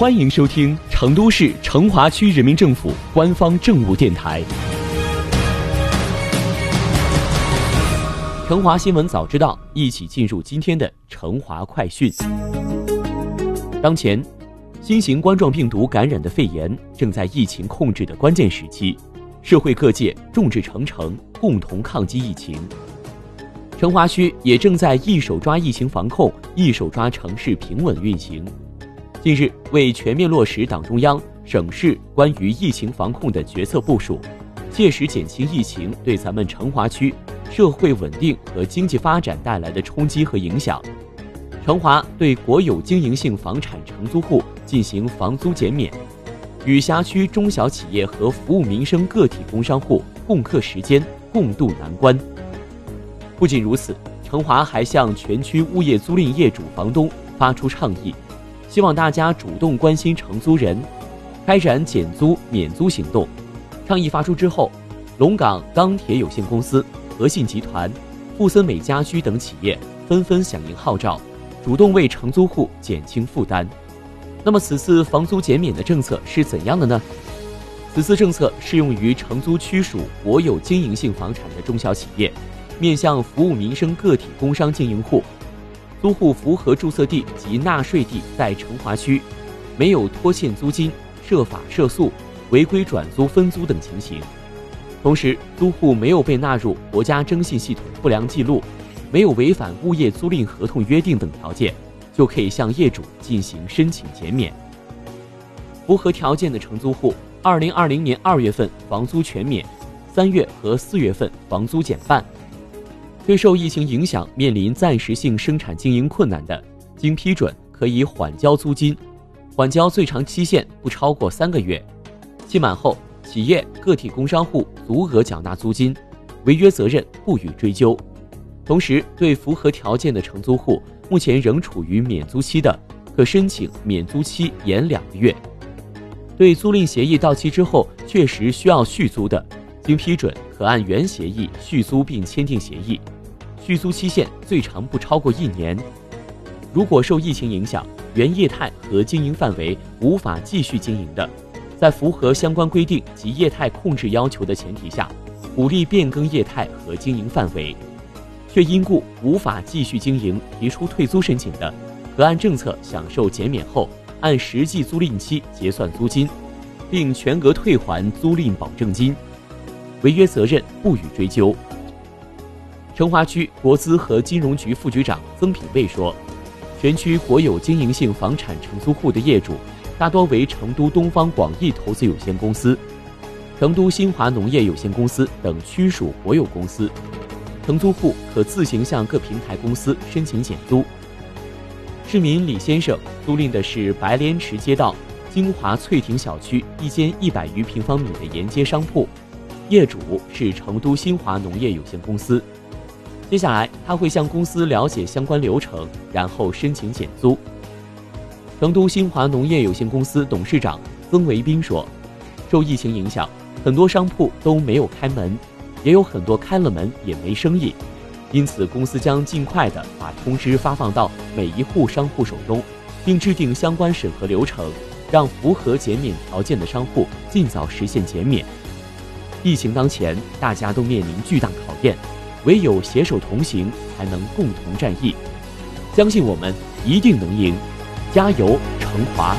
欢迎收听成都市成华区人民政府官方政务电台《成华新闻早知道》，一起进入今天的成华快讯。当前，新型冠状病毒感染的肺炎正在疫情控制的关键时期，社会各界众志成城，共同抗击疫情。成华区也正在一手抓疫情防控，一手抓城市平稳运行。近日，为全面落实党中央、省市关于疫情防控的决策部署，切实减轻疫情对咱们成华区社会稳定和经济发展带来的冲击和影响，成华对国有经营性房产承租户进行房租减免，与辖区中小企业和服务民生个体工商户共克时艰、共度难关。不仅如此，成华还向全区物业租赁业主房东发出倡议。希望大家主动关心承租人，开展减租免租行动。倡议发出之后，龙岗钢铁有限公司、和信集团、富森美家居等企业纷纷响应号召，主动为承租户减轻负担。那么，此次房租减免的政策是怎样的呢？此次政策适用于承租区属国有经营性房产的中小企业，面向服务民生个体工商经营户。租户符合注册地及纳税地在成华区，没有拖欠租金、涉法涉诉、违规转租分租等情形。同时，租户没有被纳入国家征信系统不良记录，没有违反物业租赁合同约定等条件，就可以向业主进行申请减免。符合条件的承租户，二零二零年二月份房租全免，三月和四月份房租减半。对受疫情影响面临暂时性生产经营困难的，经批准可以缓交租金，缓交最长期限不超过三个月，期满后企业个体工商户足额缴纳租金，违约责任不予追究。同时，对符合条件的承租户，目前仍处于免租期的，可申请免租期延两个月。对租赁协议到期之后确实需要续租的，经批准可按原协议续租并签订协议。续租期限最长不超过一年。如果受疫情影响，原业态和经营范围无法继续经营的，在符合相关规定及业态控制要求的前提下，鼓励变更业态和经营范围，却因故无法继续经营提出退租申请的，可按政策享受减免后，按实际租赁期结算租金，并全额退还租赁保证金，违约责任不予追究。成华区国资和金融局副局长曾品卫说：“全区国有经营性房产承租户的业主，大多为成都东方广义投资有限公司、成都新华农业有限公司等区属国有公司。承租户可自行向各平台公司申请减租。市民李先生租赁的是白莲池街道金华翠亭小区一间一百余平方米的沿街商铺，业主是成都新华农业有限公司。”接下来，他会向公司了解相关流程，然后申请减租。成都新华农业有限公司董事长曾维斌说：“受疫情影响，很多商铺都没有开门，也有很多开了门也没生意，因此公司将尽快的把通知发放到每一户商户手中，并制定相关审核流程，让符合减免条件的商户尽早实现减免。疫情当前，大家都面临巨大考验。”唯有携手同行，才能共同战役。相信我们一定能赢，加油，成华！